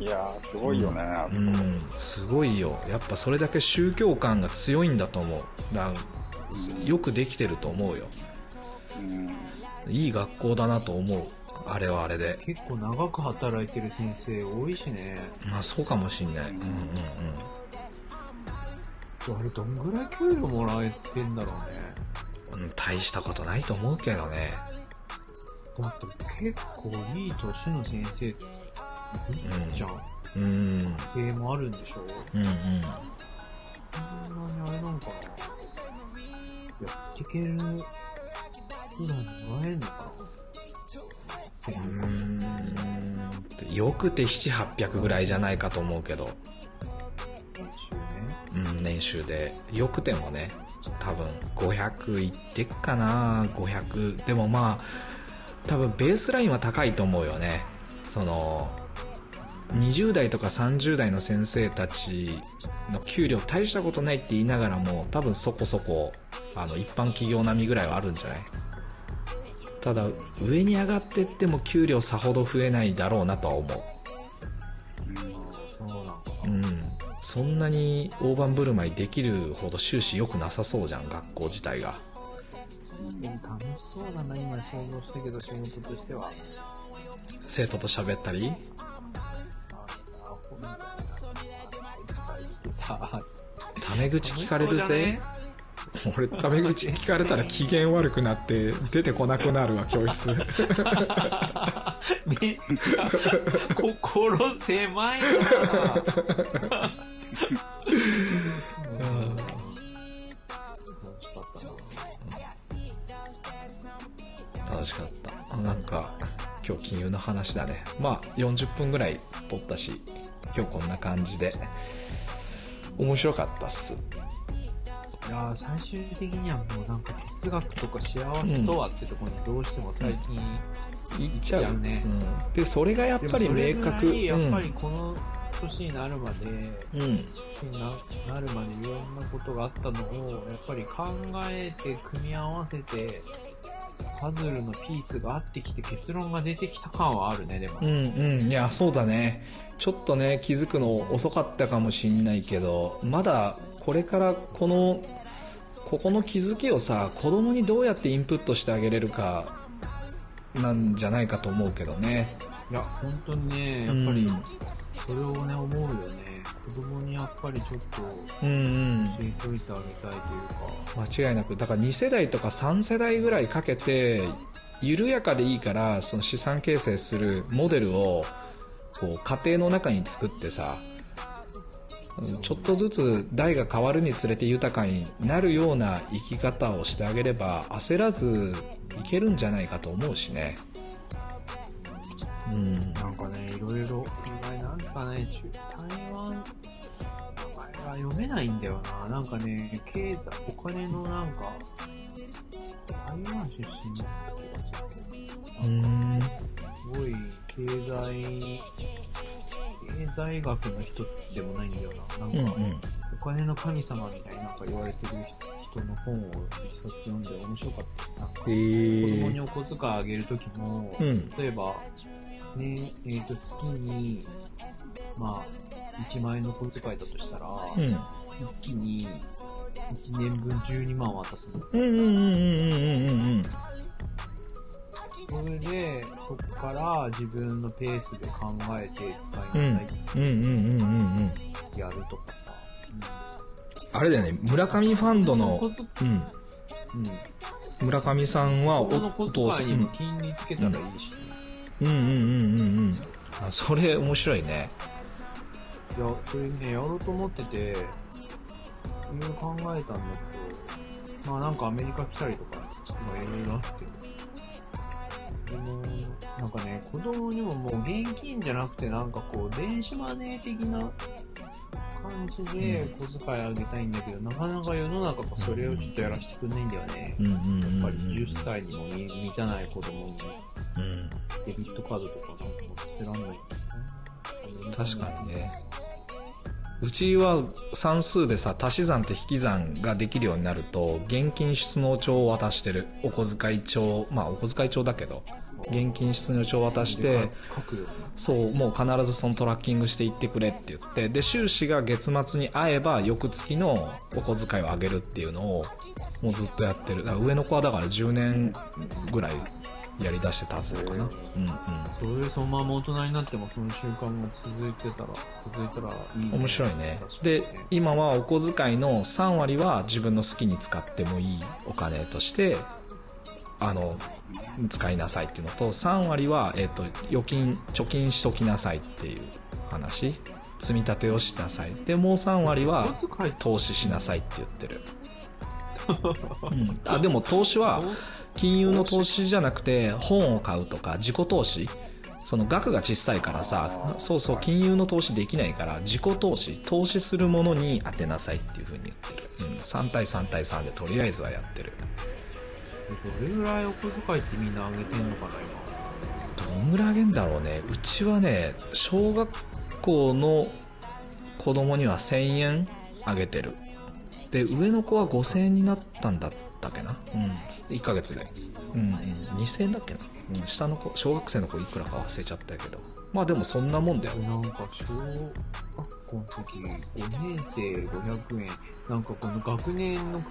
いやー、すごいよね。うんすごいよ。やっぱそれだけ宗教感が強いんだと思う。だからよくできてると思うよ。うん。いい学校だなと思う。あれはあれで。結構長く働いてる先生多いしね。まあそうかもしんない。うん。うんあれどんぐらい給料もらえてんだろうね。うん、うん、大したことないと思うけどね。だって結構いい年の先生じゃんうん。家庭もあるんでしょう。んうん。そんなにあれなんかなやってけるぐらいもらえんのかなうーんよくて7800ぐらいじゃないかと思うけど、年収ねうん、年収で。よくてもね多分500いってっかな。500でもまあ多分ベースラインは高いと思うよね。その20代とか30代の先生たちの給料大したことないって言いながらも多分そこそこあの一般企業並みぐらいはあるんじゃない？ただ上に上がってっても給料さほど増えないだろうなとは思う。そうなん。そんなに大盤振る舞いできるほど収支良くなさそうじゃん学校自体が。楽しそうだな今想像したけど仕事としては。生徒と喋ったり？さタメ口聞かれるぜ、俺タメ口聞かれたら機嫌悪くなって出てこなくなるわ教室。めっちゃ心狭いな楽しかった。な楽しかった。なんか今日金融の話だね。まあ40分ぐらい取ったし今日こんな感じで面白かったっす。いやー最終的にはもうなんか哲学とか幸せとはってところにどうしても最近、いっちゃういっちゃうね。うん、でそれがやっぱり明確。やっぱりこの年になるまで、うん、にななるまでいろんなことがあったのをやっぱり考えて組み合わせてパズルのピースが合ってきて結論が出てきた感はあるねでも、うんうん。いやそうだねちょっとね気づくの遅かったかもしんないけどまだこれからこのここの気づきをさ子供にどうやってインプットしてあげれるかなんじゃないかと思うけどね。いや本当にねやっぱりうんそれをね思うよね。子供にやっぱりちょっとうんうん。教えといてあげたいというか。間違いなく。だから2世代とか3世代ぐらいかけて緩やかでいいからその資産形成するモデルをこう家庭の中に作ってさちょっとずつ代が変わるにつれて豊かになるような生き方をしてあげれば焦らずいけるんじゃないかと思うしね。うん。なんかね、いろいろ、意外なんかね、中台湾、名前が読めないんだよな。なんかね、経済、お金のなんか、台湾出身だった気がすごい経経済、経済学の人でもないんだよな。なんか、お金の神様みたいななんか言われてる人の本を一冊読んで面白かった。なんか、へ子供にえお小遣いあげるときも、うん例えば、ね、えっ、と、月に、まあ、1万円の小遣いだとしたら、うん一気に1年分12万渡すの。うんうんうんうんうんうんうんそれで、そこから自分のペースで考えて使いなさいってうん。うんうんうんうんやるとかさ。あれだよね。村上ファンドのうん。うん。村上さんはおこの父さん遣いにも。金利つけたらいいし、うん。うん。うん。うん。うん。うん。あそれ面白いね。いや、それね、やろうと思ってて、いろいろ考えたんだけど、まあなんかアメリカ来たりとか、まあいろいろあって。なんかね、子供にももう現金じゃなくて、なんかこう、電子マネー的な感じで小遣いあげたいんだけど、なかなか世の中がそれをちょっとやらせてくんないんだよね。うんうんうんうんやっぱり10歳にも満満たない子供に。うん。デビットカードとかなんかもさせらんないね。確かにねうちは算数でさ足し算と引き算ができるようになると現金出納帳を渡してる。お小遣い帳まあお小遣い帳だけど現金出納帳を渡して。そうもう必ずそのトラッキングしていってく。れって言ってで収支が月末に合えば翌月のお小遣いをあげるっていうのをもうずっとやってるだから上の子はだから10年ぐらいやりだしてたずかな。うんうん。それでそのまま大人になってもその習慣が続いてたら、続いたらいい、面白いね。で今はお小遣いの3割は自分の好きに使ってもいいお金としてあの使いなさいっていうのと3割は、えっと預金貯金しときなさいっていう話。積み立てをしなさい。でもう3割は投資しなさいって言ってる、うん、あでも投資は金融の投資じゃなくて本を買うとか自己投資。その額が小さいからさそうそう金融の投資できないから自己投資。投資するものに当てなさいっていうふうに言ってる、うん、3対3対3でとりあえずはやってる。どれぐらいお小遣いってみんなあげてんのかな、どんぐらいあげんだろうね。うちはね小学校の子供には1000円あげてる。で上の子は5000円になったんだったっけな。うん1ヶ月で。うんうん。2000円だっけな、うん、下の子小学生の子いくらか忘れちゃったけど。まあでもそんなもんだよ。今。なんか小学校の時、5年生500円、なんかこの学年の、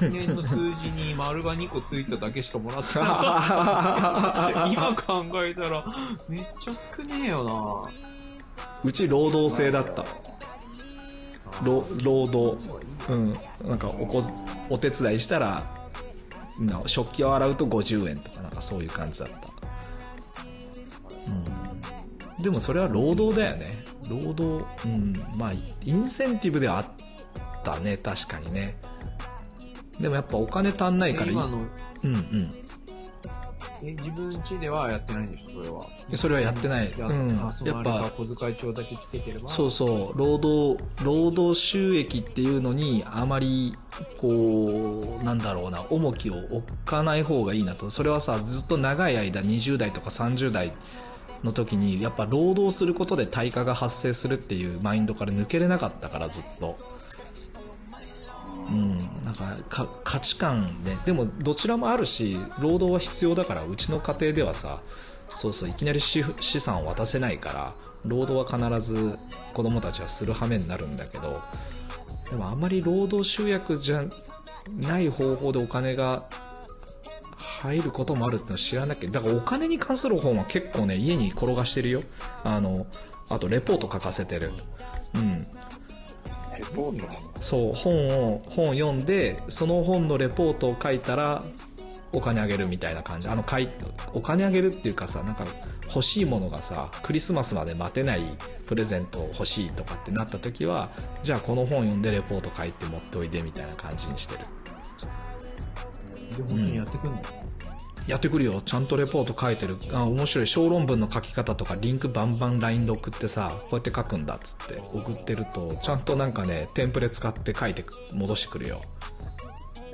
学年の数字に丸が2個ついただけしかもらってない。(laughs) 今考えたら、めっちゃ少ねえよな。うち労働制だった。労労働。うん。なんかおこお手伝いしたらな食器を洗うと50円とかなんかそういう感じだった、うん、でもそれは労働だよね。労働うん。まあインセンティブではあったね確かにね。でもやっぱお金足んないから今の、うんうんえ、自分家ではやってないんでしょ、それは。それはやってない。やうん。やっぱ小遣い帳だけつけてれば。そうそう。労働労働収益っていうのにあまりこうなんだろうな重きを置かない方がいいなと。それはさずっと長い間20代とか30代の時にやっぱ労働することで対価が発生するっていうマインドから抜けれなかったからずっと。うんなんかか価値観ででもどちらもあるし労働は必要だからうちの家庭ではさそうそういきなり資産を渡せないから労働は必ず子供たちはする羽目になるんだけどでもあんまり労働集約じゃない方法でお金が入ることもあるってのは知らなきゃだからお金に関する本は結構ね家に転がしてるよ。あのあとレポート書かせてる。うん。レポート？そう本を本読んでその本のレポートを書いたらお金あげるみたいな感じ。あの書いお金あげるっていうかさなんか欲しいものがさクリスマスまで待てないプレゼント欲しいとかってなった時はじゃあこの本読んでレポート書いて持っておいでみたいな感じにしてる。で、本当にやってくんの、やってくるよ。ちゃんとレポート書いてる。あ面白い。小論文の書き方とかリンクバンバン LINE で送ってさこうやって書くんだっつって送ってるとちゃんとなんかねテンプレ使って書いて戻してくるよ。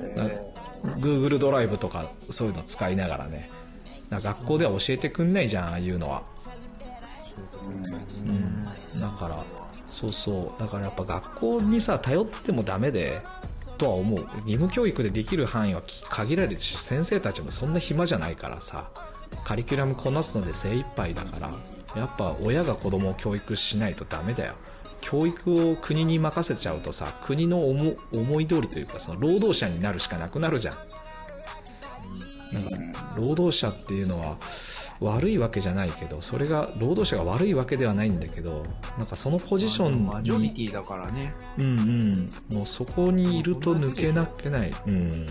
え Google ドライブとかそういうの使いながらね。学校では教えてくんないじゃんああいうのは。うんうん。だからそうそう。だからやっぱ学校にさ頼ってもダメでとは思う。義務教育でできる範囲はき限られてるし先生たちもそんな暇じゃないからさ。カリキュラムこなすので精一杯だから。やっぱ親が子供を教育しないとダメだよ。教育を国に任せちゃうとさ国の思思い通りというかその労働者になるしかなくなるじゃん。なんか労働者っていうのは悪いわけじゃないけどそれが労働者が悪いわけではないんだけどなんかそのポジションにマジョリティだからね。うんうん。もうそこにいると抜けなきゃない。うん。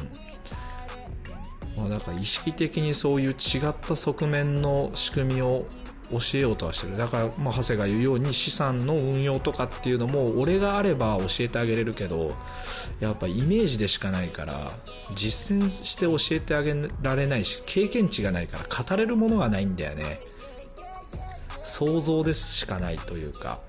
まあだから意識的にそういう違った側面の仕組みを教えようとはしてる。だから、まあ、長谷が言うように資産の運用とかっていうのも俺があれば教えてあげれるけどやっぱイメージでしかないから実践して教えてあげられないし経験値がないから語れるものがないんだよね。想像でしかないというか。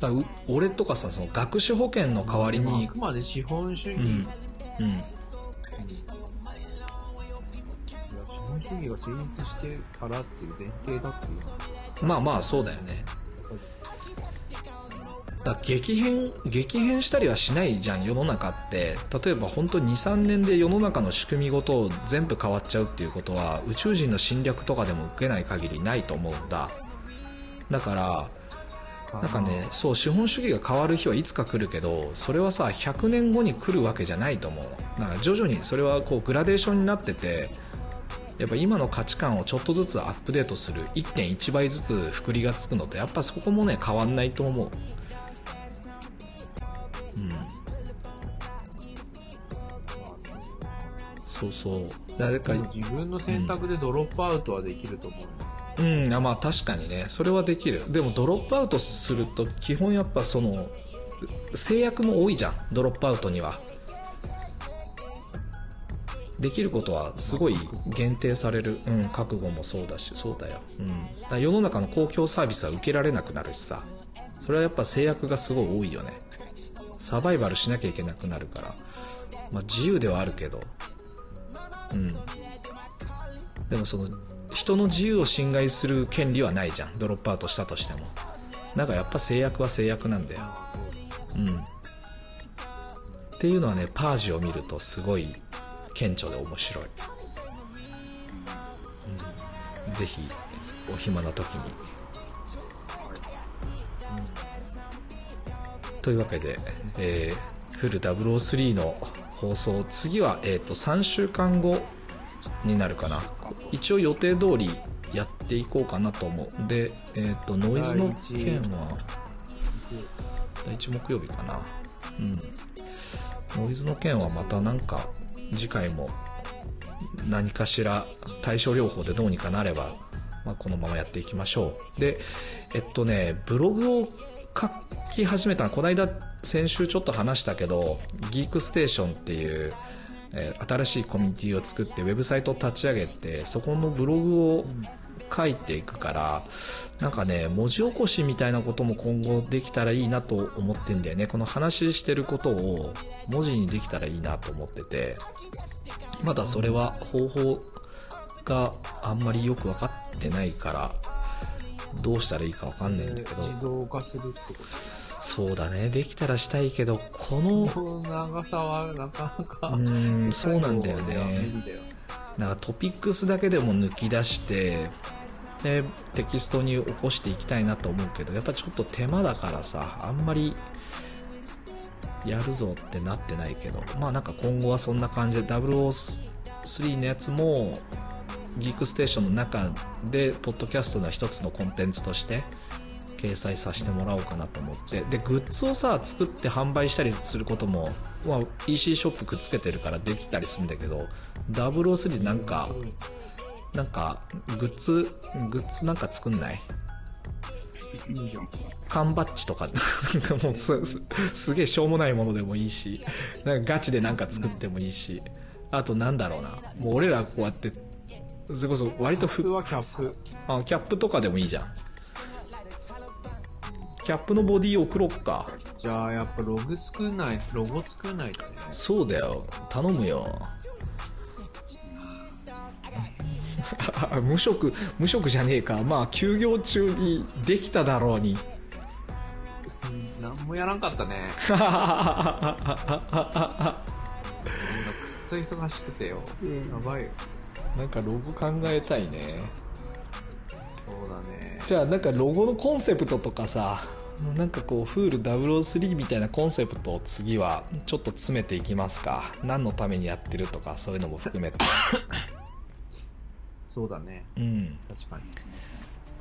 だからう俺とかさその学資保険の代わりにあくまで資本主義。うん。うん本主義が成立してからっていう前提だっていうまあまあそうだよね。だ激変激変したりはしないじゃん世の中って。例えば本当に23年で世の中の仕組みごと全部変わっちゃうっていうことは宇宙人の侵略とかでも受けない限りないと思うんだ。だからなんかね、そう、資本主義が変わる日はいつか来るけど、それはさ、100年後に来るわけじゃないと思う。だから徐々にそれはこうグラデーションになってて、やっぱ今の価値観をちょっとずつアップデートする、1.1倍ずつ複利がつくのと、やっぱそこもね、変わんないと思う。うん。そうそう。誰か自分の選択でドロップアウトはできると思う。よ、うん、あまあ確かにね。それはできる。でもドロップアウトすると基本やっぱその制約も多いじゃん。ドロップアウトにはできることはすごい限定される、うん、覚悟もそうだしそうだよ、うん、だ世の中の公共サービスは受けられなくなるしさ。それはやっぱ制約がすごい多いよね。サバイバルしなきゃいけなくなるから、まあ、自由ではあるけど。うん。でもその人の自由を侵害する権利はないじゃん。ドロップアウトしたとしても。だかやっぱ制約は制約なんだよ。うん。っていうのはねパージを見るとすごい顕著で面白い、うん、ぜひお暇な時に。というわけで、えー、フル003の放送次は、えー、と3週間後になるかな。一応予定通りやっていこうかなと思う。で、えー、とノイズの件は第一木曜日かな。うん。ノイズの件はまたなんか次回も何かしら対症療法でどうにかなれば、まあ、このままやっていきましょう。でえっとねブログを書き始めたのこの間先週ちょっと話したけどギークステーションっていうえー新しいコミュニティを作ってウェブサイトを立ち上げてそこのブログを書いていくからなんかね文字起こしみたいなことも今後できたらいいなと思ってんだよね。この話してることを文字にできたらいいなと思ってて。まだそれは方法があんまりよく分かってないからどうしたらいいか分かんないんだけど。自動化するってこそうだね。できたらしたいけどこのとこの長さはなかなかうーんそうなんだよね。なんかトピックスだけでも抜き出してでテキストに起こしていきたいなと思うけどやっぱちょっと手間だからさあんまりやるぞってなってないけどまあなんか今後はそんな感じで003のやつもギークステーションの中でポッドキャストの一つのコンテンツとして掲載させてもらおうかなと思って。でグッズをさ作って販売したりすることも、まあ、EC ショップくっつけてるからできたりするんだけど003なんかなんかグッズグッズなんか作んない？いいじゃん。缶バッジとか。なんかもうすすすげえしょうもないものでもいいし。なんかガチでなんか作ってもいいし。あとなんだろうな。もう俺らこうやってそれこそ割とふキャップあキャップとかでもいいじゃん。キャップのボディ送ろっか。じゃあやっぱログ作んないロゴ作んないとね。そうだよ。頼むよ無職無職じゃねえか。まあ休業中にできただろうに。何もやらんかったね。みんなくっそ忙しくてよ、やばいよ。なんかロゴ考えたいね。そうだね。じゃあなんかロゴのコンセプトとかさなんかこうフール003みたいなコンセプトを次はちょっと詰めていきますか。何のためにやってるとかそういうのも含めて (laughs) そうだね。うん。確か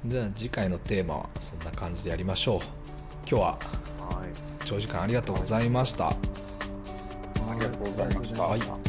に。じゃあ次回のテーマはそんな感じでやりましょう。今日ははい。長時間ありがとうございました。ありがとうございました。はい